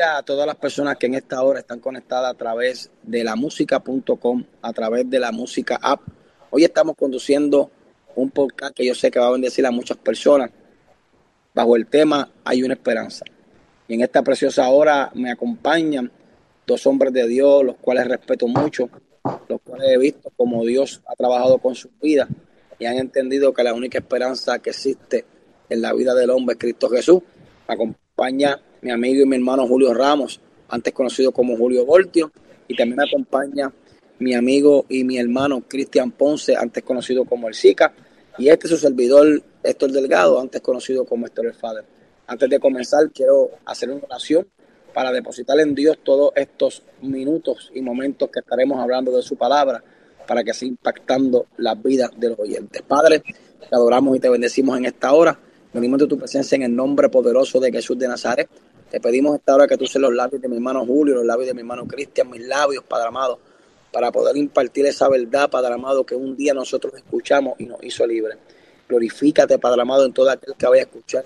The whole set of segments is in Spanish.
a todas las personas que en esta hora están conectadas a través de la música.com, a través de la música app. Hoy estamos conduciendo un podcast que yo sé que va a bendecir a muchas personas. Bajo el tema Hay una esperanza. Y en esta preciosa hora me acompañan dos hombres de Dios, los cuales respeto mucho, los cuales he visto como Dios ha trabajado con su vida y han entendido que la única esperanza que existe en la vida del hombre es Cristo Jesús. Me acompaña mi amigo y mi hermano Julio Ramos, antes conocido como Julio Voltio, y también me acompaña mi amigo y mi hermano Cristian Ponce, antes conocido como el SICA, y este es su servidor Héctor Delgado, antes conocido como Héctor el Father. Antes de comenzar, quiero hacer una oración para depositar en Dios todos estos minutos y momentos que estaremos hablando de su palabra, para que siga impactando las vidas de los oyentes. Padre, te adoramos y te bendecimos en esta hora. Venimos de tu presencia en el nombre poderoso de Jesús de Nazaret. Te pedimos esta hora que tú seas los labios de mi hermano Julio, los labios de mi hermano Cristian, mis labios, Padre amado, para poder impartir esa verdad, Padre amado, que un día nosotros escuchamos y nos hizo libre. Glorifícate, Padre amado, en todo aquel que vaya a escuchar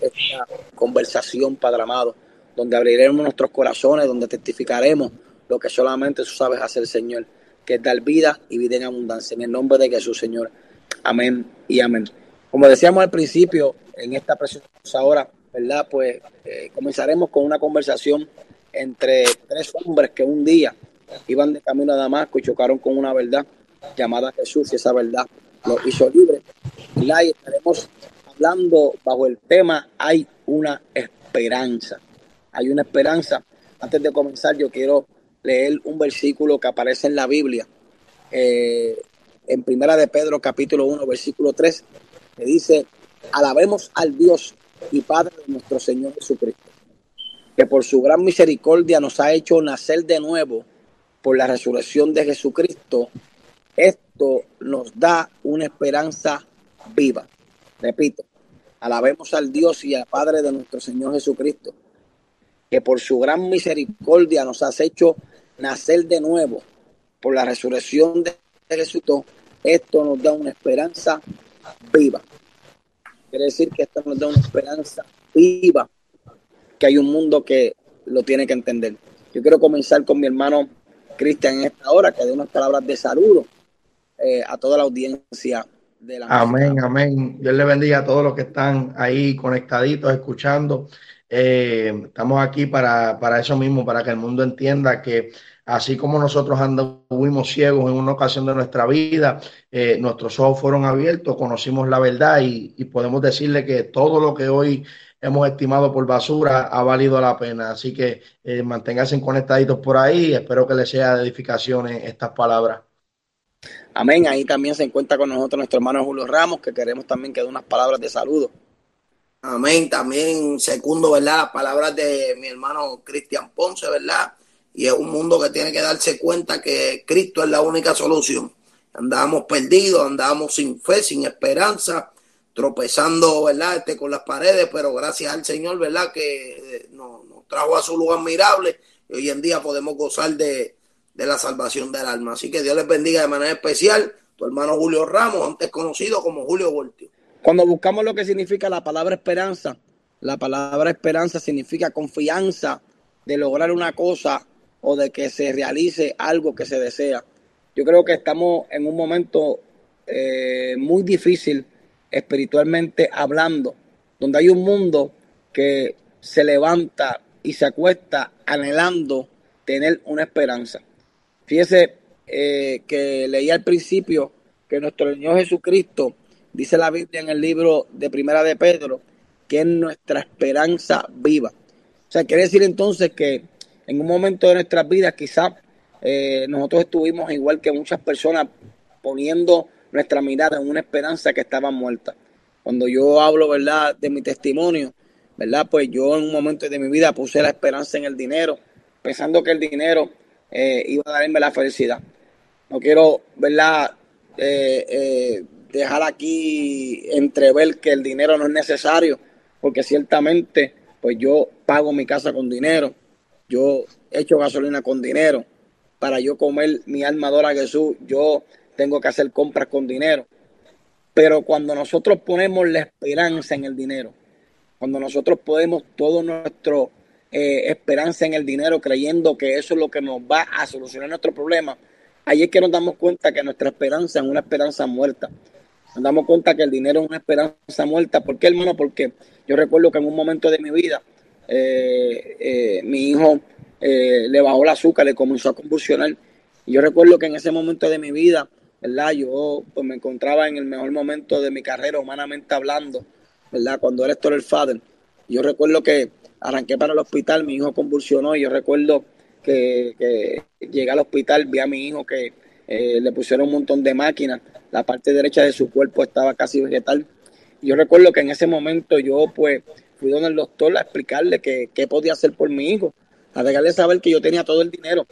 esta conversación, Padre amado, donde abriremos nuestros corazones, donde testificaremos lo que solamente tú sabes hacer, Señor, que es dar vida y vida en abundancia. En el nombre de Jesús, Señor. Amén y amén. Como decíamos al principio, en esta preciosa hora, ¿verdad? Pues eh, comenzaremos con una conversación entre tres hombres que un día iban de camino a Damasco y chocaron con una verdad llamada Jesús y esa verdad lo hizo libre. Y estaremos hablando bajo el tema Hay una esperanza. Hay una esperanza. Antes de comenzar, yo quiero leer un versículo que aparece en la Biblia, eh, en Primera de Pedro capítulo 1, versículo 3, que dice, alabemos al Dios y Padre de nuestro Señor Jesucristo, que por su gran misericordia nos ha hecho nacer de nuevo por la resurrección de Jesucristo. Esto nos da una esperanza viva. Repito, alabemos al Dios y al Padre de nuestro Señor Jesucristo, que por su gran misericordia nos ha hecho nacer de nuevo por la resurrección de Jesucristo. Esto nos da una esperanza viva. Quiere decir que esto nos da una esperanza viva, que hay un mundo que lo tiene que entender. Yo quiero comenzar con mi hermano Cristian en esta hora, que dé unas palabras de saludo eh, a toda la audiencia de la Amén, amén. Dios le bendiga a todos los que están ahí conectaditos, escuchando. Eh, estamos aquí para, para eso mismo, para que el mundo entienda que Así como nosotros anduvimos ciegos en una ocasión de nuestra vida, eh, nuestros ojos fueron abiertos, conocimos la verdad y, podemos decirle que todo lo que hoy hemos estimado por basura ha valido la pena. Así que eh, manténganse conectaditos por ahí. Espero que les sea de edificación estas palabras. Amén. Ahí también se encuentra con nosotros nuestro hermano Julio Ramos, que queremos también que dé unas palabras de saludo. Amén. También segundo, ¿verdad? Las palabras de mi hermano Cristian Ponce, ¿verdad? Y es un mundo que tiene que darse cuenta que Cristo es la única solución. Andábamos perdidos, andábamos sin fe, sin esperanza, tropezando, ¿verdad? Este, con las paredes, pero gracias al Señor, ¿verdad? Que eh, nos, trajo a su lugar admirable y hoy en día podemos gozar de, la salvación del alma. Así que Dios les bendiga de manera especial. Tu hermano Julio Ramos, antes conocido como Julio Voltio. Cuando buscamos lo que significa la palabra esperanza, la palabra esperanza significa confianza de lograr una cosa o de que se realice algo que se desea. Yo creo que estamos en un momento eh, muy difícil espiritualmente hablando, donde hay un mundo que se levanta y se acuesta anhelando tener una esperanza. Fíjese eh, que leí al principio que nuestro Señor Jesucristo, dice la Biblia en el libro de Primera de Pedro, que es nuestra esperanza viva. O sea, quiere decir entonces que en un momento de nuestras vidas quizás eh, nosotros estuvimos igual que muchas personas poniendo nuestra mirada en una esperanza que estaba muerta. Cuando yo hablo, ¿verdad?, de mi testimonio, ¿verdad? Pues yo en un momento de mi vida puse la esperanza en el dinero, pensando que el dinero eh, iba a darme la felicidad. No quiero, ¿verdad?, eh, dejar aquí entrever que el dinero no es necesario, porque ciertamente, pues yo pago mi casa con dinero, yo echo gasolina con dinero. Para yo comer mi alma a Jesús, yo tengo que hacer compras con dinero. Pero cuando nosotros ponemos la esperanza en el dinero, cuando nosotros podemos todo nuestro eh, esperanza en el dinero, creyendo que eso es lo que nos va a solucionar nuestro problema, ahí es que nos damos cuenta que nuestra esperanza es una esperanza muerta. Nos damos cuenta que el dinero es una esperanza muerta. ¿Por qué, hermano? Porque yo recuerdo que en un momento de mi vida, eh, eh, mi hijo le bajó el azúcar, le comenzó a convulsionar. Y yo recuerdo que en ese momento de mi vida, ¿verdad? Yo pues, me encontraba en el mejor momento de mi carrera, humanamente hablando, ¿verdad? Cuando era el Father. Yo recuerdo que arranqué para el hospital, mi hijo convulsionó y yo recuerdo que, llegué al hospital, vi a mi hijo que eh, le pusieron un montón de máquinas, la parte derecha de su cuerpo estaba casi vegetal. Yo recuerdo que en ese momento yo pues fui donde el doctor a explicarle qué podía hacer por mi hijo, a dejarle saber que yo tenía todo el dinero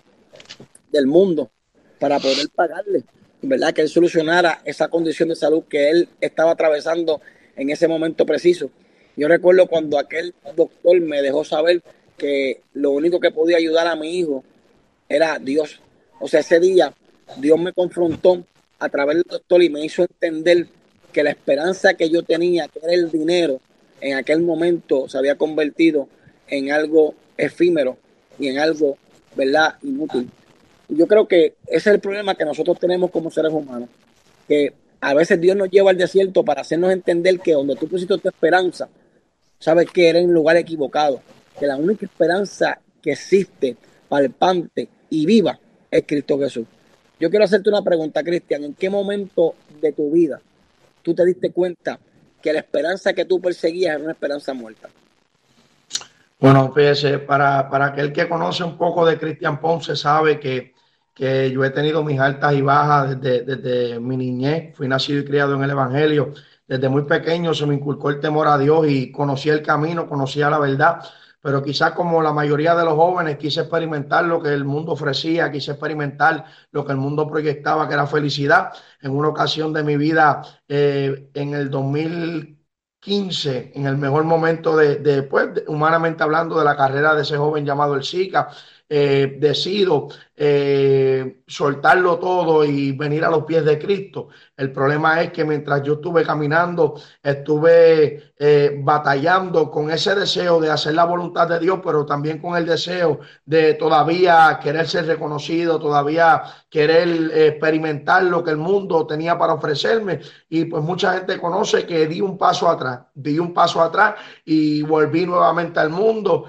del mundo para poder pagarle, ¿verdad? Que él solucionara esa condición de salud que él estaba atravesando en ese momento preciso. Yo recuerdo cuando aquel doctor me dejó saber que lo único que podía ayudar a mi hijo era Dios. O sea, ese día Dios me confrontó a través del doctor y me hizo entender que la esperanza que yo tenía, que era el dinero, en aquel momento se había convertido en algo efímero y en algo, ¿verdad?, inútil. Yo creo que ese es el problema que nosotros tenemos como seres humanos, que a veces Dios nos lleva al desierto para hacernos entender que donde tú pusiste tu esperanza, sabes que eres en lugar equivocado, que la única esperanza que existe, palpante y viva es Cristo Jesús. Yo quiero hacerte una pregunta, Cristian. ¿En qué momento de tu vida tú te diste cuenta que la esperanza que tú perseguías era una esperanza muerta? Bueno, fíjese, para, para aquel que conoce un poco de Cristian Ponce, sabe que, que yo he tenido mis altas y bajas desde, desde mi niñez. Fui nacido y criado en el Evangelio desde muy pequeño se me inculcó el temor a Dios y conocí el camino, conocía la verdad, pero quizás como la mayoría de los jóvenes quise experimentar lo que el mundo ofrecía, quise experimentar lo que el mundo proyectaba, que era felicidad. En una ocasión de mi vida, eh, en el 2015, en el mejor momento de, de pues, humanamente hablando, de la carrera de ese joven llamado el Zika, eh, decido eh, soltarlo todo y venir a los pies de Cristo. El problema es que mientras yo estuve caminando, estuve eh, batallando con ese deseo de hacer la voluntad de Dios, pero también con el deseo de todavía querer ser reconocido, todavía querer experimentar lo que el mundo tenía para ofrecerme. Y pues mucha gente conoce que di un paso atrás, di un paso atrás y volví nuevamente al mundo.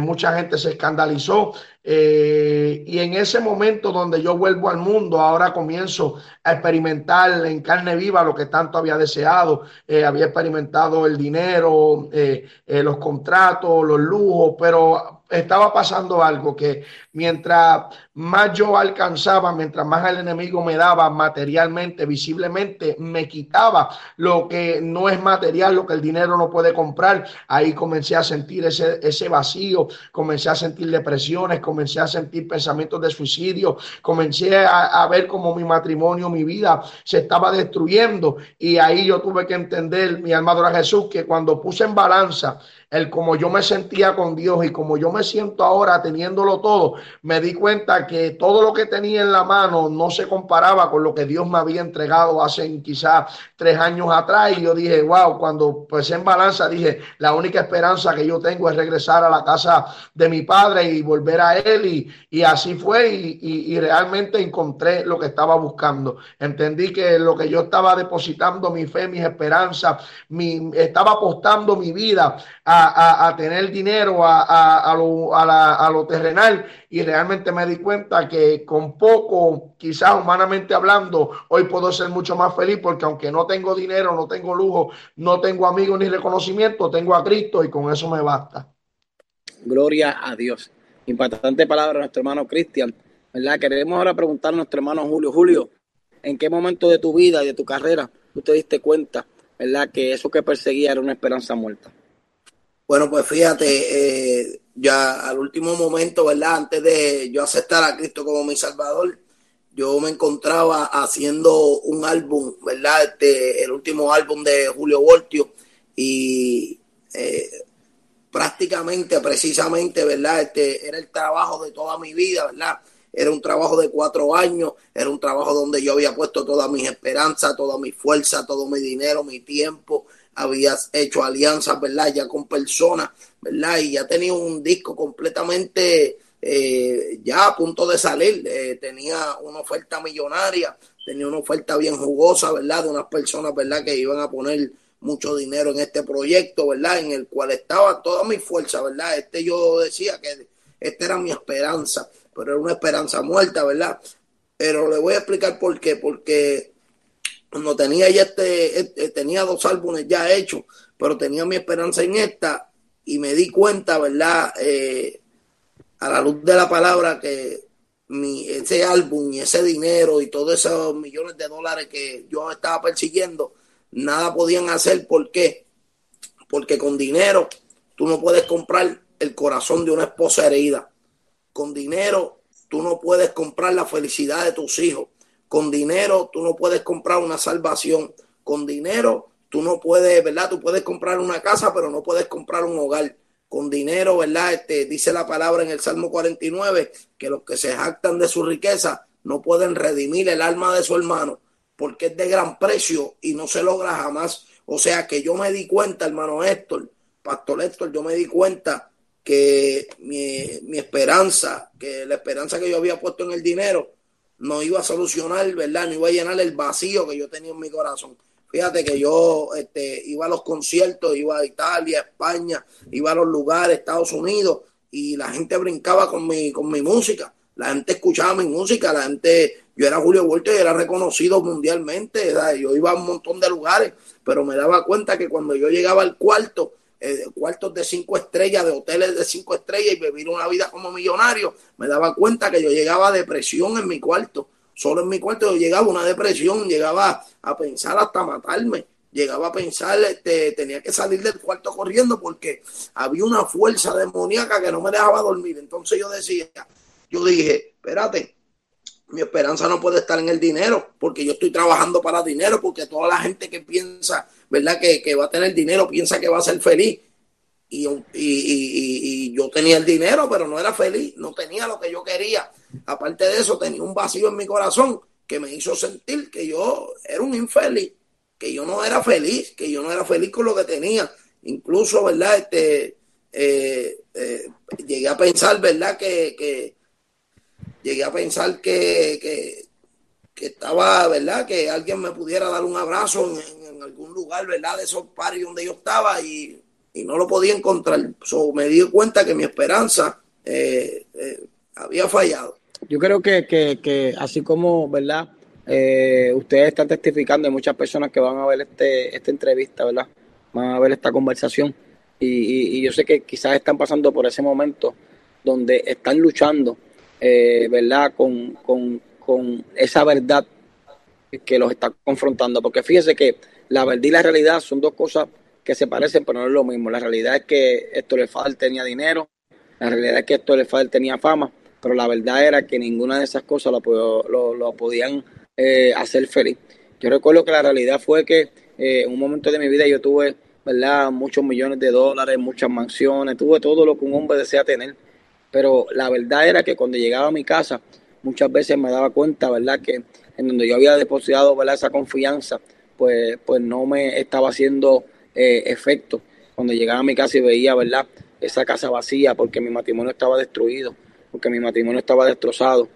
mucha gente se escandalizó eh, y en ese momento donde yo vuelvo al mundo, ahora comienzo a experimentar en carne viva lo que tanto había deseado. Eh, había experimentado el dinero, eh, los contratos, los lujos, pero estaba pasando algo que mientras más yo alcanzaba, mientras más el enemigo me daba materialmente, visiblemente, me quitaba lo que no es material, lo que el dinero no puede comprar. Ahí comencé a sentir ese, ese vacío, comencé a sentir depresiones, comencé a sentir pensamientos de suicidio, comencé a, ver como mi matrimonio, mi vida se estaba destruyendo. Y ahí yo tuve que entender, mi alma Jesús, que cuando puse en balanza el como yo me sentía con Dios y como yo me siento ahora teniéndolo todo, me di cuenta que todo lo que tenía en la mano no se comparaba con lo que Dios me había entregado hace quizás tres años atrás. Y yo dije, wow, cuando pues en balanza dije, la única esperanza que yo tengo es regresar a la casa de mi padre y volver a él. Y, y así fue y, y, realmente encontré lo que estaba buscando. Entendí que lo que yo estaba depositando, mi fe, mis esperanzas, mi, estaba apostando mi vida a, tener dinero, a, lo, a, lo terrenal y realmente me di cuenta que con poco, quizás humanamente hablando, hoy puedo ser mucho más feliz porque aunque no tengo dinero, no tengo lujo, no tengo amigos ni reconocimiento, tengo a Cristo y con eso me basta. Gloria a Dios. Impactante palabra nuestro hermano Cristian. ¿Verdad? Queremos ahora preguntar a nuestro hermano Julio. Julio, ¿en qué momento de tu vida y de tu carrera tú te diste cuenta, ¿verdad? Que eso que perseguía era una esperanza muerta. Bueno, pues fíjate, eh, ya al último momento, ¿verdad? Antes de yo aceptar a Cristo como mi Salvador, yo me encontraba haciendo un álbum, ¿verdad? Este, el último álbum de Julio Voltio y eh, prácticamente, precisamente, ¿verdad? Este era el trabajo de toda mi vida, ¿verdad? Era un trabajo de cuatro años, era un trabajo donde yo había puesto toda mis esperanzas, toda mi fuerza, todo mi dinero, mi tiempo, habías hecho alianzas, ¿verdad? Ya con personas, ¿verdad? Y ya tenía un disco completamente eh, ya a punto de salir. Eh, tenía una oferta millonaria, tenía una oferta bien jugosa, ¿verdad? De unas personas, ¿verdad? Que iban a poner mucho dinero en este proyecto, ¿verdad? En el cual estaba toda mi fuerza, ¿verdad? Este yo decía que esta era mi esperanza, pero era una esperanza muerta, ¿verdad? Pero le voy a explicar por qué, porque cuando tenía ya este, este, tenía dos álbumes ya hechos, pero tenía mi esperanza en esta y me di cuenta, ¿verdad? Eh, a la luz de la palabra que mi, ese álbum y ese dinero y todos esos millones de dólares que yo estaba persiguiendo, nada podían hacer. ¿Por qué? Porque con dinero tú no puedes comprar el corazón de una esposa herida. Con dinero tú no puedes comprar la felicidad de tus hijos. Con dinero tú no puedes comprar una salvación. Con dinero tú no puedes, ¿verdad? Tú puedes comprar una casa, pero no puedes comprar un hogar. Con dinero, ¿verdad? Este, dice la palabra en el Salmo 49 que los que se jactan de su riqueza no pueden redimir el alma de su hermano porque es de gran precio y no se logra jamás. O sea que yo me di cuenta, hermano Héctor, Pastor Héctor, yo me di cuenta que mi, mi esperanza, que la esperanza que yo había puesto en el dinero, no iba a solucionar, ¿verdad? No iba a llenar el vacío que yo tenía en mi corazón. Fíjate que yo este, iba a los conciertos, iba a Italia, España, iba a los lugares, Estados Unidos, y la gente brincaba con mi, con mi música. La gente escuchaba mi música, la gente, yo era Julio Vuelto y era reconocido mundialmente, yo iba a un montón de lugares, pero me daba cuenta que cuando yo llegaba al cuarto, eh, cuartos de cinco estrellas, de hoteles de cinco estrellas y vivir una vida como millonario, me daba cuenta que yo llegaba a depresión en mi cuarto. Solo en mi cuarto yo llegaba una depresión, llegaba a pensar hasta matarme, llegaba a pensar, este, tenía que salir del cuarto corriendo porque había una fuerza demoníaca que no me dejaba dormir. Entonces yo decía, yo dije, espérate, mi esperanza no puede estar en el dinero, porque yo estoy trabajando para dinero, porque toda la gente que piensa, ¿verdad? Que, que va a tener dinero piensa que va a ser feliz. Y, y, y, yo tenía el dinero, pero no era feliz, no tenía lo que yo quería. Aparte de eso, tenía un vacío en mi corazón que me hizo sentir que yo era un infeliz, que yo no era feliz, que yo no era feliz con lo que tenía. Incluso, ¿verdad? Este, eh, eh, llegué a pensar, ¿verdad? Que, que, llegué a pensar que, que, estaba, ¿verdad? Que alguien me pudiera dar un abrazo en, algún lugar, ¿verdad? De esos paris donde yo estaba y, no lo podía encontrar. me di cuenta que mi esperanza eh, eh, había fallado. Yo creo que, que, así como, ¿verdad? Eh, ustedes están testificando de muchas personas que van a ver este, esta entrevista, ¿verdad? Van a ver esta conversación. y, y yo sé que quizás están pasando por ese momento donde están luchando eh, ¿verdad? Con, con, con, esa verdad que los está confrontando. Porque fíjese que la verdad y la realidad son dos cosas que se parecen, pero no es lo mismo. La realidad es que esto le falta tenía dinero, la realidad es que esto le falta tenía fama, pero la verdad era que ninguna de esas cosas lo, lo, podían eh, hacer feliz. Yo recuerdo que la realidad fue que eh, en un momento de mi vida yo tuve, ¿verdad? Muchos millones de dólares, muchas mansiones, tuve todo lo que un hombre desea tener pero la verdad era que cuando llegaba a mi casa, muchas veces me daba cuenta, ¿verdad? Que en donde yo había depositado, ¿verdad? Esa confianza, pues, pues no me estaba haciendo eh, efecto. Cuando llegaba a mi casa y veía, ¿verdad? Esa casa vacía porque mi matrimonio estaba destruido, porque mi matrimonio estaba destrozado,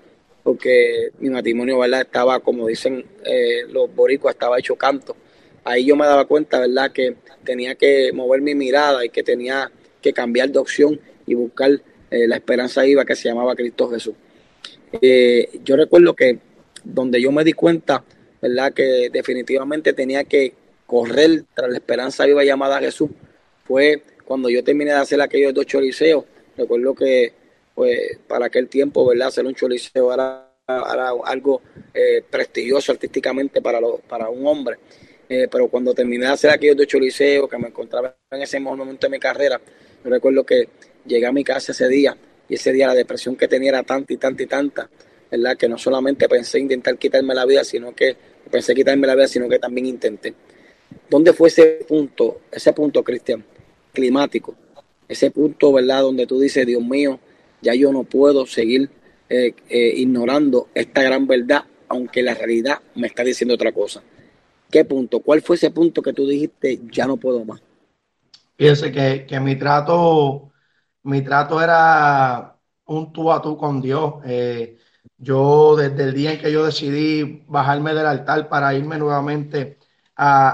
porque mi matrimonio, ¿verdad? Estaba, como dicen eh, los boricuas, estaba hecho canto. Ahí yo me daba cuenta, ¿verdad? Que tenía que mover mi mirada y que tenía que cambiar de opción y buscar eh, la esperanza iba que se llamaba Cristo Jesús. Eh, yo recuerdo que donde yo me di cuenta, ¿verdad? Que definitivamente tenía que correr tras la esperanza viva llamada Jesús, fue cuando yo terminé de hacer aquellos dos choriceos. Recuerdo que, pues, para aquel tiempo, ¿verdad? Hacer un choriceo era, algo eh, prestigioso artísticamente para, para un hombre. pero cuando terminé de hacer aquellos dos choriceos, que me encontraba en ese momento de mi carrera, recuerdo que llegué a mi casa ese día y ese día la depresión que tenía era tanta y tanta y tanta, ¿verdad? Que no solamente pensé intentar quitarme la vida, sino que pensé quitarme la vida, sino que también intenté. ¿Dónde fue ese punto, ese punto, Cristian? Climático. Ese punto, ¿verdad? Donde tú dices, Dios mío, ya yo no puedo seguir eh, eh, ignorando esta gran verdad, aunque la realidad me está diciendo otra cosa. ¿Qué punto? ¿Cuál fue ese punto que tú dijiste, ya no puedo más? Fíjense que, que mi trato, mi trato era un tú a tú con Dios. Eh, yo desde el día en que yo decidí bajarme del altar para irme nuevamente a,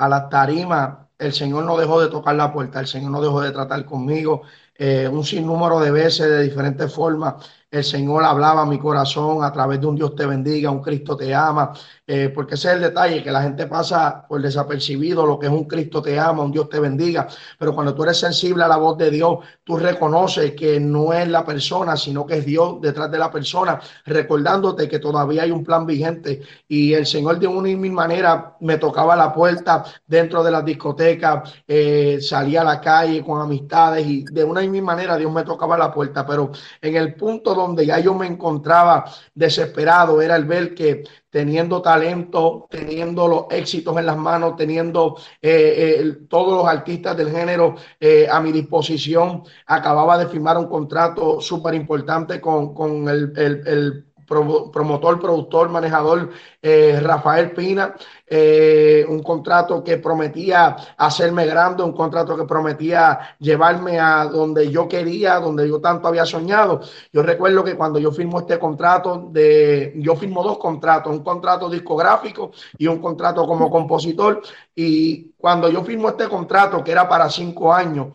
a, a las tarimas, el Señor no dejó de tocar la puerta, el Señor no dejó de tratar conmigo eh, un sinnúmero de veces de diferentes formas el Señor hablaba a mi corazón a través de un Dios te bendiga, un Cristo te ama, eh, porque ese es el detalle, que la gente pasa por desapercibido lo que es un Cristo te ama, un Dios te bendiga, pero cuando tú eres sensible a la voz de Dios, tú reconoces que no es la persona, sino que es Dios detrás de la persona, recordándote que todavía hay un plan vigente y el Señor de una y mil manera me tocaba la puerta dentro de las discotecas, eh, salía a la calle con amistades y de una y mil manera Dios me tocaba la puerta, pero en el punto donde ya yo me encontraba desesperado era el ver que teniendo talento, teniendo los éxitos en las manos, teniendo eh, eh, todos los artistas del género eh, a mi disposición, acababa de firmar un contrato súper importante con, con el, el, el promotor, productor, manejador eh, Rafael Pina, eh, un contrato que prometía hacerme grande, un contrato que prometía llevarme a donde yo quería, donde yo tanto había soñado. Yo recuerdo que cuando yo firmo este contrato, de, yo firmo dos contratos, un contrato discográfico y un contrato como compositor. Y cuando yo firmo este contrato, que era para cinco años,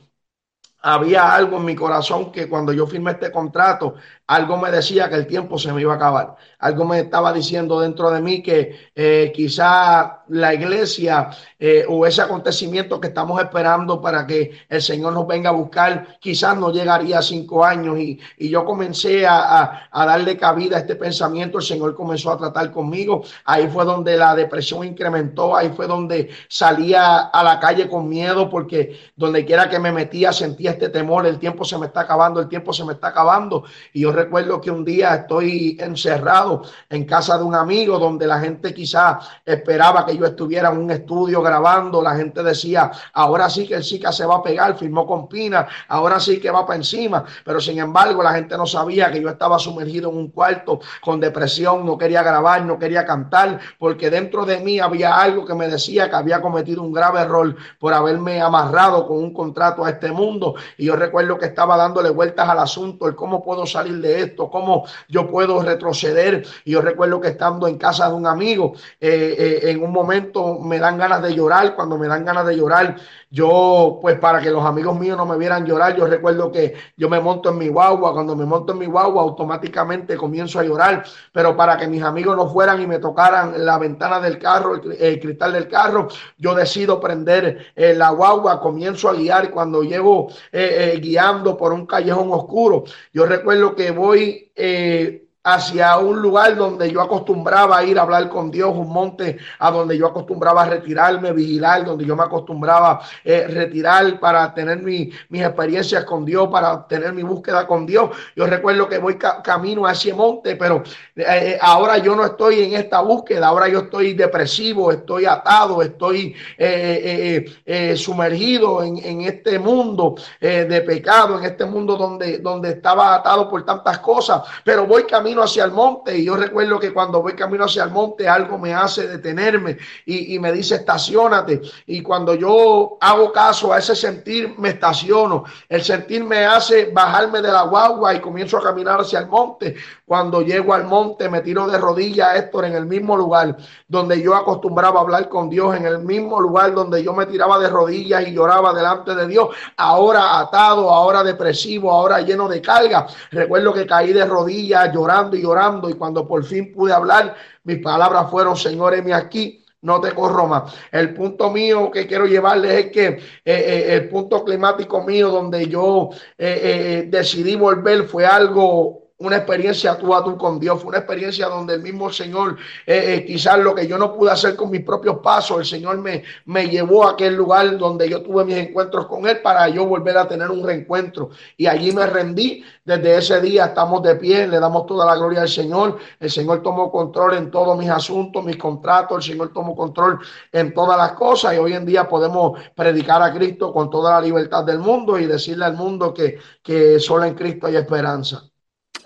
había algo en mi corazón que cuando yo firmé este contrato, algo me decía que el tiempo se me iba a acabar. Algo me estaba diciendo dentro de mí que eh, quizá la iglesia eh, o ese acontecimiento que estamos esperando para que el Señor nos venga a buscar, quizás no llegaría a cinco años. Y, y yo comencé a, a, darle cabida a este pensamiento. El Señor comenzó a tratar conmigo. Ahí fue donde la depresión incrementó. Ahí fue donde salía a la calle con miedo porque donde quiera que me metía sentía este temor. El tiempo se me está acabando, el tiempo se me está acabando. Y yo recuerdo que un día estoy encerrado en casa de un amigo donde la gente quizá esperaba que yo estuviera en un estudio grabando. La gente decía, ahora sí que el Zika se va a pegar, firmó con Pina, ahora sí que va para encima. Pero sin embargo, la gente no sabía que yo estaba sumergido en un cuarto con depresión, no quería grabar, no quería cantar, porque dentro de mí había algo que me decía que había cometido un grave error por haberme amarrado con un contrato a este mundo. Y yo recuerdo que estaba dándole vueltas al asunto, el cómo puedo salir de esto, cómo yo puedo retroceder. Y yo recuerdo que estando en casa de un amigo, eh, eh, en un momento me dan ganas de llorar. Cuando me dan ganas de llorar, yo, pues para que los amigos míos no me vieran llorar, yo recuerdo que yo me monto en mi guagua. Cuando me monto en mi guagua, automáticamente comienzo a llorar. Pero para que mis amigos no fueran y me tocaran la ventana del carro, el, cristal del carro, yo decido prender eh, la guagua, comienzo a guiar. Cuando llego eh, eh, guiando por un callejón oscuro, yo recuerdo que voy eh, hacia un lugar donde yo acostumbraba ir a hablar con Dios, un monte a donde yo acostumbraba a retirarme, vigilar, donde yo me acostumbraba eh, retirar para tener mi, mis experiencias con Dios, para tener mi búsqueda con Dios. Yo recuerdo que voy ca camino a ese monte, pero eh, eh, ahora yo no estoy en esta búsqueda, ahora yo estoy depresivo, estoy atado, estoy eh, eh, sumergido en, en, este mundo de pecado, en este mundo donde, donde estaba atado por tantas cosas, pero voy hacia el monte y yo recuerdo que cuando voy camino hacia el monte algo me hace detenerme y, y, me dice estacionate y cuando yo hago caso a ese sentir me estaciono. El sentir me hace bajarme de la guagua y comienzo a caminar hacia el monte. Cuando llego al monte me tiro de rodillas Héctor en el mismo lugar donde yo acostumbraba a hablar con Dios en el mismo lugar donde yo me tiraba de rodillas y lloraba delante de Dios. Ahora atado ahora depresivo ahora lleno de carga. Recuerdo que caí de rodillas llorando y llorando y cuando por fin pude hablar, mis palabras fueron, Señor, heme aquí, no te corro más. El punto mío que quiero llevarles es que eh, eh, el punto climático mío donde yo eh, eh decidí volver fue algo una experiencia tú a tú con Dios, fue una experiencia donde el mismo Señor, eh, eh, quizás lo que yo no pude hacer con mis propios pasos, el Señor me, me llevó a aquel lugar donde yo tuve mis encuentros con Él para yo volver a tener un reencuentro. Y allí me rendí, desde ese día estamos de pie, le damos toda la gloria al Señor, el Señor tomó control en todos mis asuntos, mis contratos, el Señor tomó control en todas las cosas y hoy en día podemos predicar a Cristo con toda la libertad del mundo y decirle al mundo que, que solo en Cristo hay esperanza.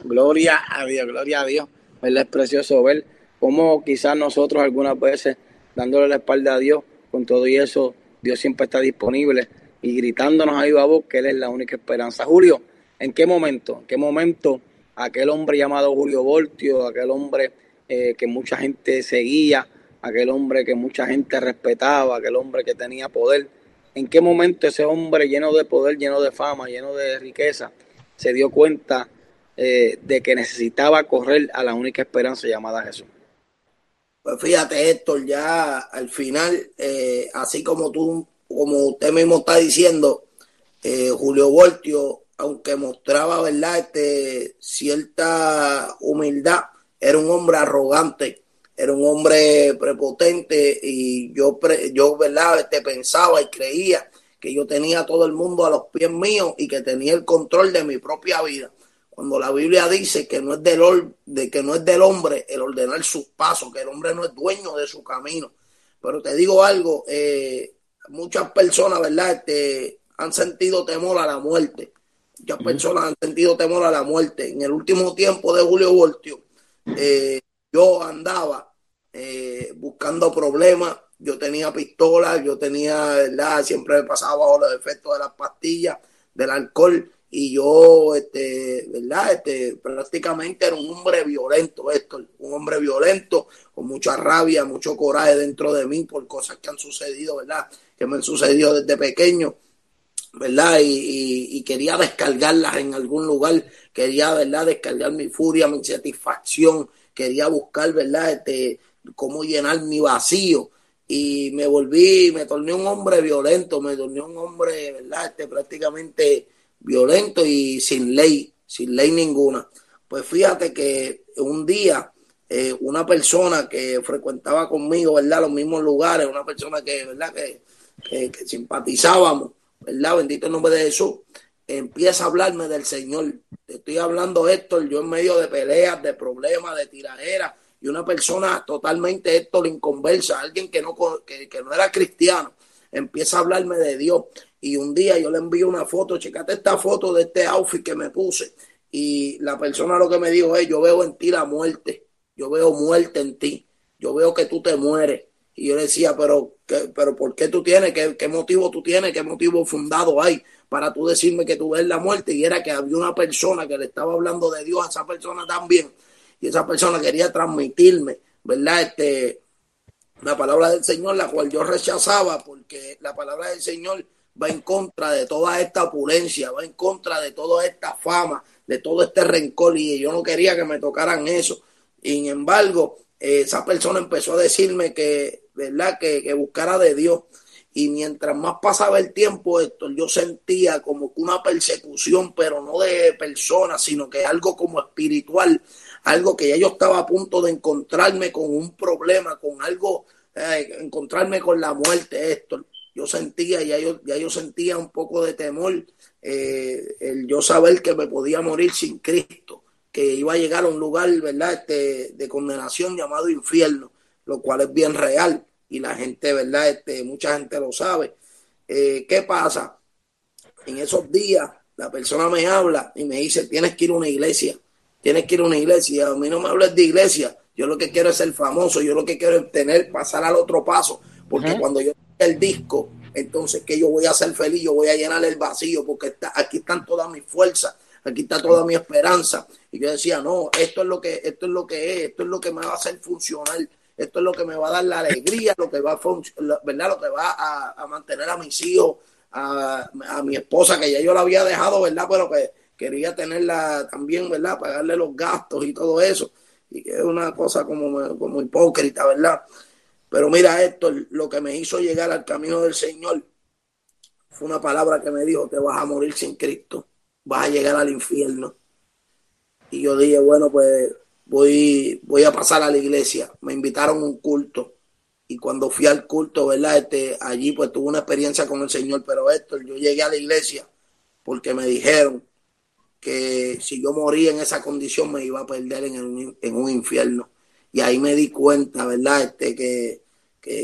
Gloria a Dios, gloria a Dios. ¿Verdad? Es precioso ver cómo quizás nosotros algunas veces dándole la espalda a Dios, con todo y eso, Dios siempre está disponible y gritándonos ahí a voz que Él es la única esperanza. Julio, ¿en qué momento? ¿En qué momento aquel hombre llamado Julio Voltio, aquel hombre eh, que mucha gente seguía, aquel hombre que mucha gente respetaba, aquel hombre que tenía poder, ¿en qué momento ese hombre lleno de poder, lleno de fama, lleno de riqueza, se dio cuenta eh, de que necesitaba correr a la única esperanza llamada Jesús? Pues fíjate, Héctor, ya al final, eh, así como tú, como usted mismo está diciendo, eh, Julio Voltio, aunque mostraba, ¿verdad?, este, cierta humildad, era un hombre arrogante, era un hombre prepotente y yo, yo ¿verdad?, este, pensaba y creía que yo tenía todo el mundo a los pies míos y que tenía el control de mi propia vida cuando la Biblia dice que no es del de que no es del hombre el ordenar sus pasos, que el hombre no es dueño de su camino. Pero te digo algo, eh, muchas personas, ¿verdad? Este, han sentido temor a la muerte. Muchas personas han sentido temor a la muerte. En el último tiempo de Julio Voltio, eh, yo andaba eh, buscando problemas. Yo tenía pistolas, yo tenía, ¿verdad? Siempre me pasaba bajo los efectos de las pastillas, del alcohol y yo, este, ¿verdad? Este, prácticamente era un hombre violento, esto, un hombre violento, con mucha rabia, mucho coraje dentro de mí por cosas que han sucedido, ¿verdad? Que me han sucedido desde pequeño, ¿verdad? Y, quería descargarlas en algún lugar, quería, ¿verdad? Descargar mi furia, mi satisfacción, quería buscar, ¿verdad? Este, cómo llenar mi vacío. Y me volví, me torné un hombre violento, me torné un hombre, ¿verdad? Este, prácticamente violento y sin ley, sin ley ninguna. Pues fíjate que un día eh, una persona que frecuentaba conmigo, ¿verdad? Los mismos lugares, una persona que, ¿verdad? Que, que, simpatizábamos, ¿verdad? Bendito el nombre de Jesús, empieza a hablarme del Señor. Te estoy hablando, Héctor, yo en medio de peleas, de problemas, de tiraderas, y una persona totalmente, Héctor, inconversa, alguien que no, que, que no era cristiano, empieza a hablarme de Dios. Y un día yo le envío una foto, checate esta foto de este outfit que me puse. Y la persona lo que me dijo es, yo veo en ti la muerte, yo veo muerte en ti, yo veo que tú te mueres. Y yo le decía, pero, pero ¿por qué tú tienes? ¿Qué, ¿Qué motivo tú tienes? ¿Qué motivo fundado hay para tú decirme que tú ves la muerte? Y era que había una persona que le estaba hablando de Dios a esa persona también. Y esa persona quería transmitirme, ¿verdad? Este, la palabra del Señor, la cual yo rechazaba, porque la palabra del Señor va en contra de toda esta opulencia, va en contra de toda esta fama, de todo este rencor y yo no quería que me tocaran eso. Sin embargo, esa persona empezó a decirme que, ¿verdad? Que, que, buscara de Dios. Y mientras más pasaba el tiempo, esto, yo sentía como que una persecución, pero no de personas, sino que algo como espiritual, algo que ya yo estaba a punto de encontrarme con un problema, con algo, eh, encontrarme con la muerte, esto yo sentía, ya yo, ya yo sentía un poco de temor, eh, el yo saber que me podía morir sin Cristo, que iba a llegar a un lugar, ¿verdad?, este, de condenación llamado infierno, lo cual es bien real y la gente, ¿verdad?, este, mucha gente lo sabe. Eh, ¿Qué pasa? En esos días la persona me habla y me dice, tienes que ir a una iglesia, tienes que ir a una iglesia. A mí no me hables de iglesia, yo lo que quiero es ser famoso, yo lo que quiero es tener, pasar al otro paso, porque cuando yo el disco, entonces que yo voy a ser feliz, yo voy a llenar el vacío, porque está, aquí están todas mis fuerzas, aquí está toda mi esperanza. Y yo decía, no, esto es lo que, esto es lo que es, esto es lo que me va a hacer funcionar, esto es lo que me va a dar la alegría, lo que va a ¿verdad? Lo que va a, mantener a mis hijos, a, mi esposa, que ya yo la había dejado, ¿verdad? Pero que quería tenerla también, ¿verdad? Pagarle los gastos y todo eso. Y que es una cosa como, como hipócrita, ¿verdad? Pero mira esto, lo que me hizo llegar al camino del Señor fue una palabra que me dijo, te vas a morir sin Cristo, vas a llegar al infierno. Y yo dije, bueno, pues voy, voy a pasar a la iglesia. Me invitaron a un culto. Y cuando fui al culto, ¿verdad? Este, allí pues tuve una experiencia con el Señor. Pero esto, yo llegué a la iglesia porque me dijeron que si yo moría en esa condición me iba a perder en, en un infierno. Y ahí me di cuenta, ¿verdad? Este, que,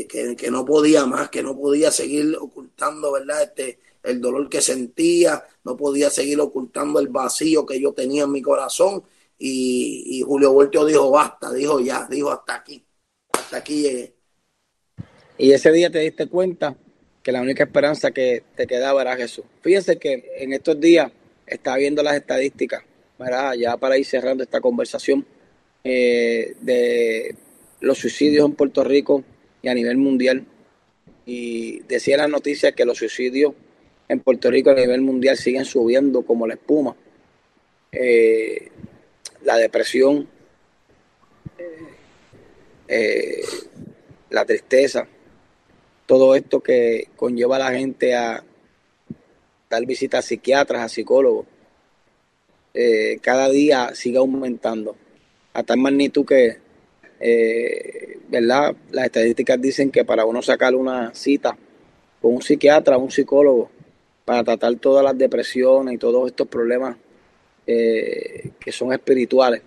que, no podía más, que no podía seguir ocultando, ¿verdad? Este, el dolor que sentía, no podía seguir ocultando el vacío que yo tenía en mi corazón. Y, Julio Voltio dijo, basta, dijo ya, dijo hasta aquí, hasta aquí llegué. Y ese día te diste cuenta que la única esperanza que te quedaba era Jesús. Fíjense que en estos días está viendo las estadísticas, ¿verdad? ya para ir cerrando esta conversación, eh, de los suicidios en Puerto Rico y a nivel mundial. Y decía la noticia que los suicidios en Puerto Rico a nivel mundial siguen subiendo como la espuma. Eh, la depresión, eh, la tristeza, todo esto que conlleva a la gente a dar visitas a psiquiatras, a psicólogos, eh, cada día sigue aumentando a tal magnitud que, eh, ¿verdad? Las estadísticas dicen que para uno sacar una cita con un psiquiatra, un psicólogo, para tratar todas las depresiones y todos estos problemas eh, que son espirituales,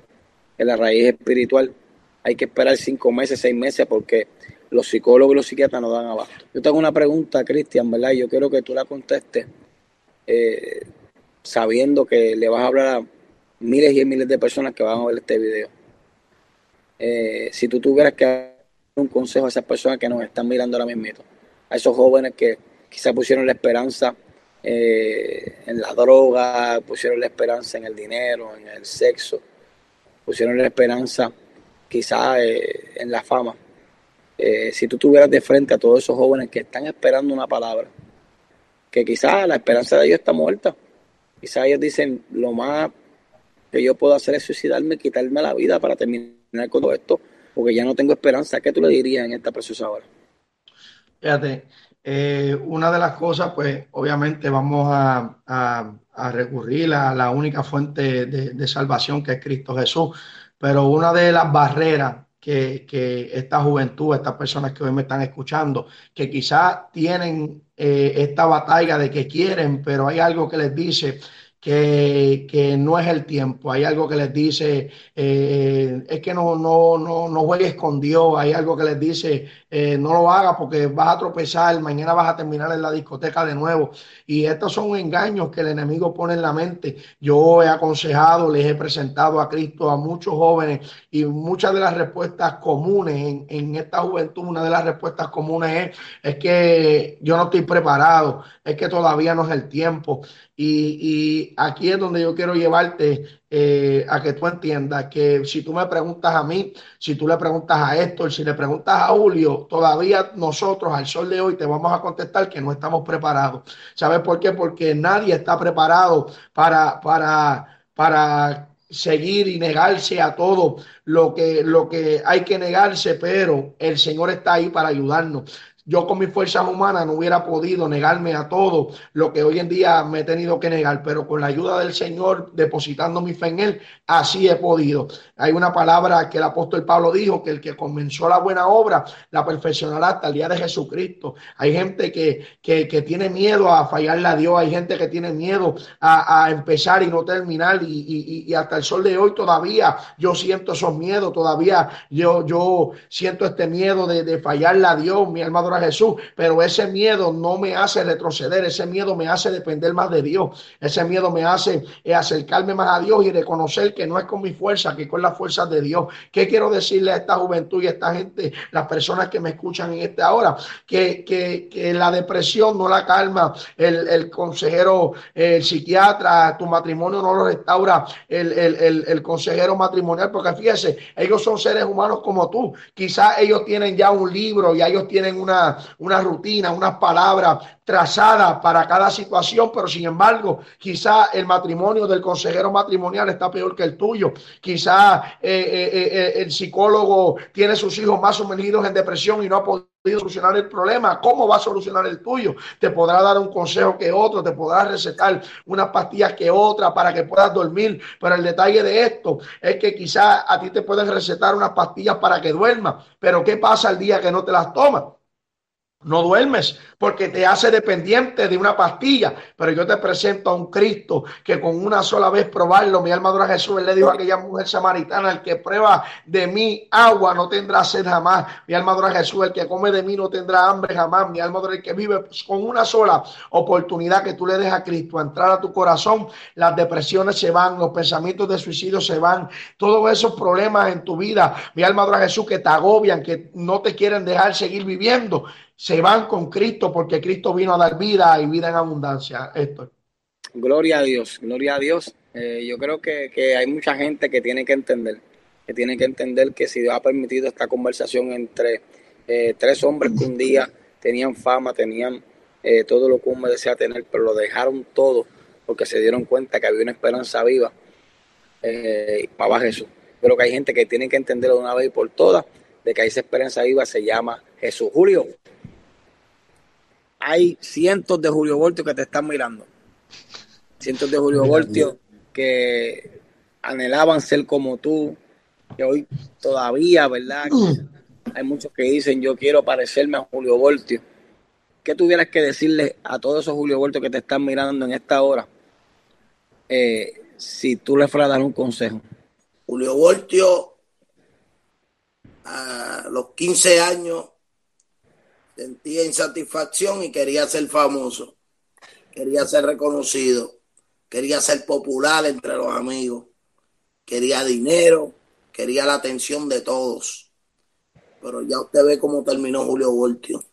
que la raíz espiritual, hay que esperar cinco meses, seis meses, porque los psicólogos y los psiquiatras no dan abasto. Yo tengo una pregunta, Cristian, ¿verdad? Yo quiero que tú la contestes eh, sabiendo que le vas a hablar a miles y miles de personas que van a ver este video. Eh, si tú tuvieras que dar un consejo a esas personas que nos están mirando ahora mismo, a esos jóvenes que quizás pusieron la esperanza eh, en la droga, pusieron la esperanza en el dinero, en el sexo, pusieron la esperanza quizás en la fama si tú tuvieras de frente a todos esos jóvenes que están esperando una palabra, que quizás la esperanza de ellos está muerta, quizás ellos dicen, lo más que yo puedo hacer es suicidarme, quitarme la vida para terminar con todo esto, porque ya no tengo esperanza. ¿Qué tú le dirías en esta preciosa hora? Fíjate, eh, una de las cosas, pues obviamente vamos a, recurrir a la única fuente de salvación que es Cristo Jesús, pero una de las barreras que, esta juventud, estas personas que hoy me están escuchando, que quizás tienen eh, esta batalla de que quieren, pero hay algo que les dice, que, que, no es el tiempo. Hay algo que les dice, eh, es que no, no, no, no juegues con Dios. Hay algo que les dice, eh, no lo hagas porque vas a tropezar, mañana vas a terminar en la discoteca de nuevo. Y estos son engaños que el enemigo pone en la mente. Yo he aconsejado, les he presentado a Cristo a muchos jóvenes y muchas de las respuestas comunes en, en esta juventud, una de las respuestas comunes es, es que yo no estoy preparado, es que todavía no es el tiempo. Y, aquí es donde yo quiero llevarte eh, a que tú entiendas que si tú me preguntas a mí, si tú le preguntas a Héctor, si le preguntas a Julio, todavía nosotros al sol de hoy te vamos a contestar que no estamos preparados. ¿Sabes por qué? Porque nadie está preparado para, para, para seguir y negarse a todo lo que, lo que hay que negarse, pero el Señor está ahí para ayudarnos. Yo con mis fuerzas humanas no hubiera podido negarme a todo lo que hoy en día me he tenido que negar, pero con la ayuda del Señor, depositando mi fe en Él, así he podido. Hay una palabra que el apóstol Pablo dijo, que el que comenzó la buena obra la perfeccionará hasta el día de Jesucristo. Hay gente que, que, tiene miedo a fallarle a Dios, hay gente que tiene miedo a, empezar y no terminar y, y, hasta el sol de hoy todavía yo siento esos miedos, todavía yo, yo siento este miedo de, de fallarle a Dios, mi alma Jesús, pero ese miedo no me hace retroceder, ese miedo me hace depender más de Dios, ese miedo me hace eh, acercarme más a Dios y reconocer que no es con mi fuerza, que con las fuerzas de Dios. ¿Qué quiero decirle a esta juventud y a esta gente, las personas que me escuchan en esta hora? Que, que, la depresión no la calma el, consejero, el psiquiatra, tu matrimonio no lo restaura el, el, consejero matrimonial, porque fíjese, ellos son seres humanos como tú. Quizás ellos tienen ya un libro, y ellos tienen una una, rutina, unas palabras trazadas para cada situación, pero sin embargo, quizá el matrimonio del consejero matrimonial está peor que el tuyo. Quizá eh, eh, eh, el psicólogo tiene sus hijos más sumergidos en depresión y no ha podido solucionar el problema. ¿Cómo va a solucionar el tuyo? Te podrá dar un consejo que otro, te podrá recetar unas pastillas que otra para que puedas dormir. Pero el detalle de esto es que quizá a ti te pueden recetar unas pastillas para que duermas. Pero ¿qué pasa el día que no te las tomas? No duermes porque te hace dependiente de una pastilla. Pero yo te presento a un Cristo que con una sola vez probarlo, mi alma adora Jesús, él le dijo a aquella mujer samaritana, el que prueba de mí agua no tendrá sed jamás. Mi alma adora Jesús, el que come de mí no tendrá hambre jamás. Mi alma adora el que vive pues, con una sola oportunidad que tú le des a Cristo a entrar a tu corazón, las depresiones se van, los pensamientos de suicidio se van, todos esos problemas en tu vida, mi alma adora Jesús, que te agobian, que no te quieren dejar seguir viviendo se van con Cristo porque Cristo vino a dar vida y vida en abundancia. Esto. Gloria a Dios, gloria a Dios. Eh, yo creo que, hay mucha gente que tiene que entender, que tiene que entender que si Dios ha permitido esta conversación entre eh, tres hombres que un día tenían fama, tenían eh, todo lo que uno desea tener, pero lo dejaron todo porque se dieron cuenta que había una esperanza viva para Jesús. Pero que hay gente que tiene que entenderlo de una vez y por todas, de que esa esperanza viva se llama Jesús. Julio, hay cientos de Julio Voltio que te están mirando. Cientos de Julio Voltio que anhelaban ser como tú, que hoy todavía, ¿verdad? Hay muchos que dicen yo quiero parecerme a Julio Voltio. ¿Qué tuvieras que decirle a todos esos Julio Voltio que te están mirando en esta hora eh, si tú le fueras a dar un consejo? Julio Voltio a los 15 años sentía insatisfacción y quería ser famoso, quería ser reconocido, quería ser popular entre los amigos, quería dinero, quería la atención de todos. Pero ya usted ve cómo terminó Julio Voltio.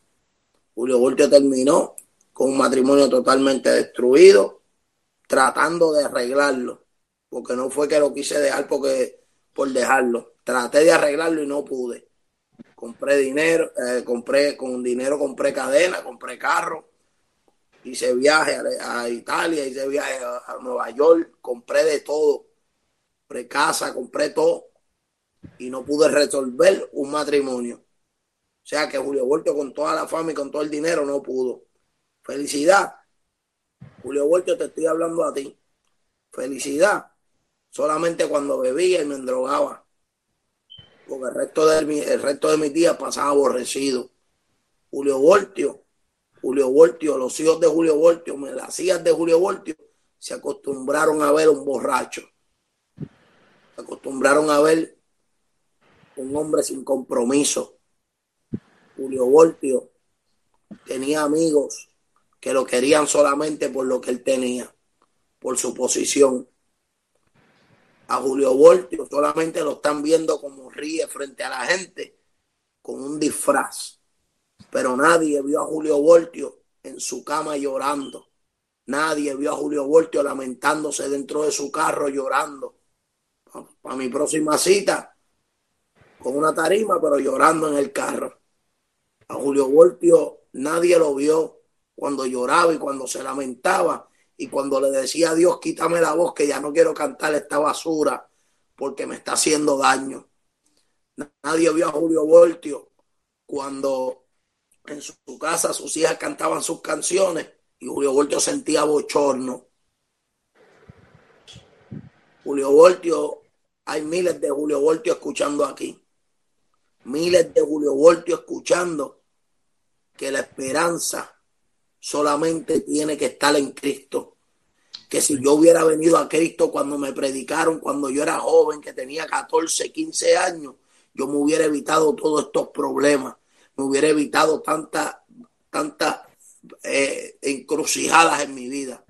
Julio Voltio terminó con un matrimonio totalmente destruido, tratando de arreglarlo, porque no fue que lo quise dejar porque por dejarlo. Traté de arreglarlo y no pude compré dinero, eh, compré con dinero, compré cadena, compré carro, hice viaje a, Italia, hice viaje a, Nueva York, compré de todo, compré casa, compré todo y no pude resolver un matrimonio. O sea que Julio Voltio con toda la fama y con todo el dinero no pudo. Felicidad. Julio Voltio, te estoy hablando a ti. Felicidad. Solamente cuando bebía y me endrogaba porque el resto de, mi, el resto de mis días pasaba aborrecido. Julio Voltio, Julio Voltio, los hijos de Julio Voltio, las hijas de Julio Voltio, se acostumbraron a ver un borracho. Se acostumbraron a ver un hombre sin compromiso. Julio Voltio tenía amigos que lo querían solamente por lo que él tenía, por su posición a Julio Voltio, solamente lo están viendo como ríe frente a la gente con un disfraz. Pero nadie vio a Julio Voltio en su cama llorando. Nadie vio a Julio Voltio lamentándose dentro de su carro llorando. Para mi próxima cita, con una tarima, pero llorando en el carro. A Julio Voltio nadie lo vio cuando lloraba y cuando se lamentaba y cuando le decía a Dios, quítame la voz, que ya no quiero cantar esta basura porque me está haciendo daño. Nadie vio a Julio Voltio cuando en su casa sus hijas cantaban sus canciones y Julio Voltio sentía bochorno. Julio Voltio, hay miles de Julio Voltio escuchando aquí. Miles de Julio Voltio escuchando que la esperanza solamente tiene que estar en Cristo. Que si yo hubiera venido a Cristo cuando me predicaron, cuando yo era joven, que tenía 14, 15 años, yo me hubiera evitado todos estos problemas, me hubiera evitado tantas, tantas eh, encrucijadas en mi vida.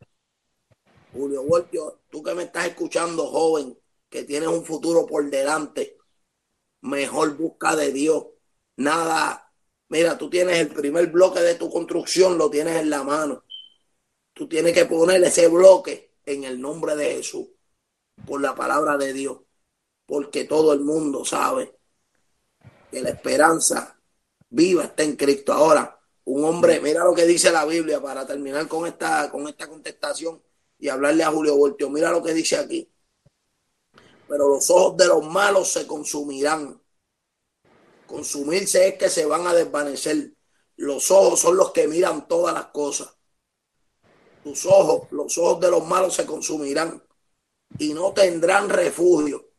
Julio Voltio, tú que me estás escuchando, joven, que tienes un futuro por delante, mejor busca de Dios. Nada Mira, tú tienes el primer bloque de tu construcción, lo tienes en la mano. Tú tienes que poner ese bloque en el nombre de Jesús, por la palabra de Dios, porque todo el mundo sabe que la esperanza viva está en Cristo. Ahora, un hombre, mira lo que dice la Biblia para terminar con esta, con esta contestación y hablarle a Julio Voltio. Mira lo que dice aquí. Pero los ojos de los malos se consumirán Consumirse es que se van a desvanecer. Los ojos son los que miran todas las cosas. Tus ojos, los ojos de los malos se consumirán y no tendrán refugio.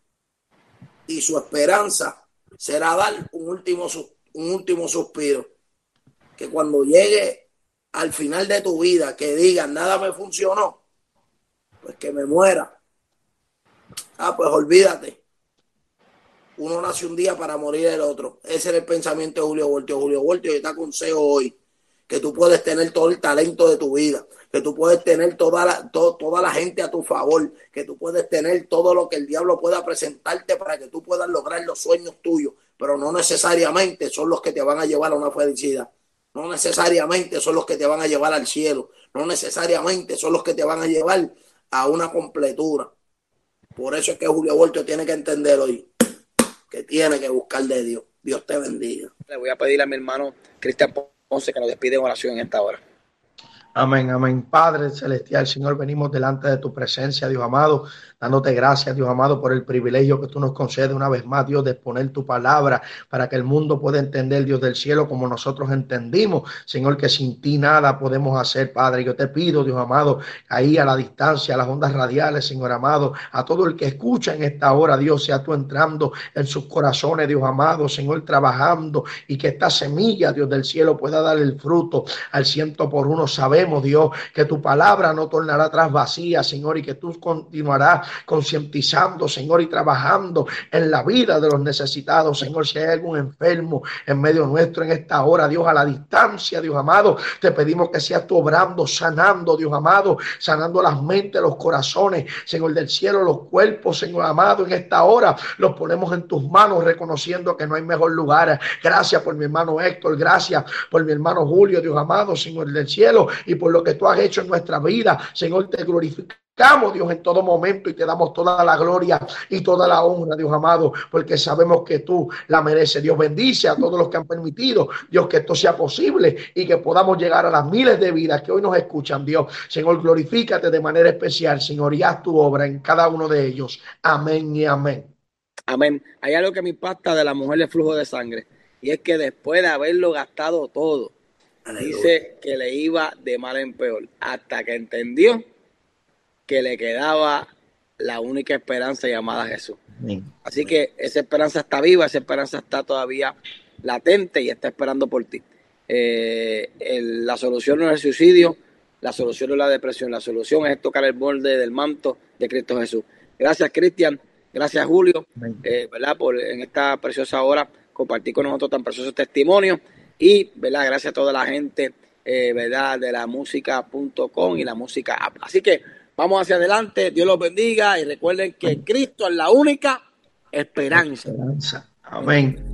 Y su esperanza será dar un último, un último suspiro. que cuando llegue al final de tu vida, que digan, nada me funcionó, pues que me muera. Ah, pues olvídate. Uno nace un día para morir el otro. Ese era el pensamiento de Julio Voltio. Julio Voltio, yo te aconsejo hoy que tú puedes tener todo el talento de tu vida, que tú puedes tener toda la, toda la gente a tu favor, que tú puedes tener todo lo que el diablo pueda presentarte para que tú puedas lograr los sueños tuyos, pero no necesariamente son los que te van a llevar a una felicidad. No necesariamente son los que te van a llevar al cielo. No necesariamente son los que te van a llevar a una completura. Por eso es que Julio Voltio tiene que entender hoy que tiene que buscar de Dios. Dios te bendiga. Le voy a pedir a mi hermano Cristian Ponce que nos despide en oración en esta hora. Amén, amén. Padre celestial, Señor, venimos delante de tu presencia, Dios amado, dándote gracias, Dios amado, por el privilegio que tú nos concedes una vez más, Dios, de exponer tu palabra para que el mundo pueda entender, Dios del cielo, como nosotros entendimos, Señor, que sin ti nada podemos hacer, Padre. Yo te pido, Dios amado, ahí a la distancia, a las ondas radiales, Señor amado, a todo el que escucha en esta hora, Dios, sea tú entrando en sus corazones, Dios amado, Señor, trabajando y que esta semilla, Dios del cielo, pueda dar el fruto al ciento por uno. Dios, que tu palabra no tornará atrás vacía, Señor, y que tú continuarás concientizando, Señor, y trabajando en la vida de los necesitados, Señor. Si hay algún enfermo en medio nuestro en esta hora, Dios, a la distancia, Dios amado, te pedimos que seas tú obrando, sanando, Dios amado, sanando las mentes, los corazones, Señor del cielo, los cuerpos, Señor amado, en esta hora los ponemos en tus manos, reconociendo que no hay mejor lugar. Gracias por mi hermano Héctor, gracias por mi hermano Julio, Dios amado, Señor del cielo, y por lo que tú has hecho en nuestra vida. Señor, te glorificamos, Dios, en todo momento y te damos toda la gloria y toda la honra, Dios amado, porque sabemos que tú la mereces. Dios bendice a todos los que han permitido, Dios, que esto sea posible y que podamos llegar a las miles de vidas que hoy nos escuchan, Dios. Señor, glorifícate de manera especial, Señor, y haz tu obra en cada uno de ellos. Amén y amén. Amén. Hay algo que me impacta de la mujer de flujo de sangre y es que después de haberlo gastado todo, dice que le iba de mal en peor, hasta que entendió que le quedaba la única esperanza llamada Jesús. Así que esa esperanza está viva, esa esperanza está todavía latente y está esperando por ti. Eh, la solución no es el suicidio, la solución no es la depresión, la solución es tocar el borde del manto de Cristo Jesús. Gracias, Cristian. Gracias, Julio, eh, ¿verdad? Por en esta preciosa hora compartir con nosotros tan preciosos testimonios. Y, ¿verdad? Gracias a toda la gente, eh, ¿verdad? De la música.com y la música app. Así que vamos hacia adelante. Dios los bendiga y recuerden que Cristo es la única esperanza. esperanza. Amén.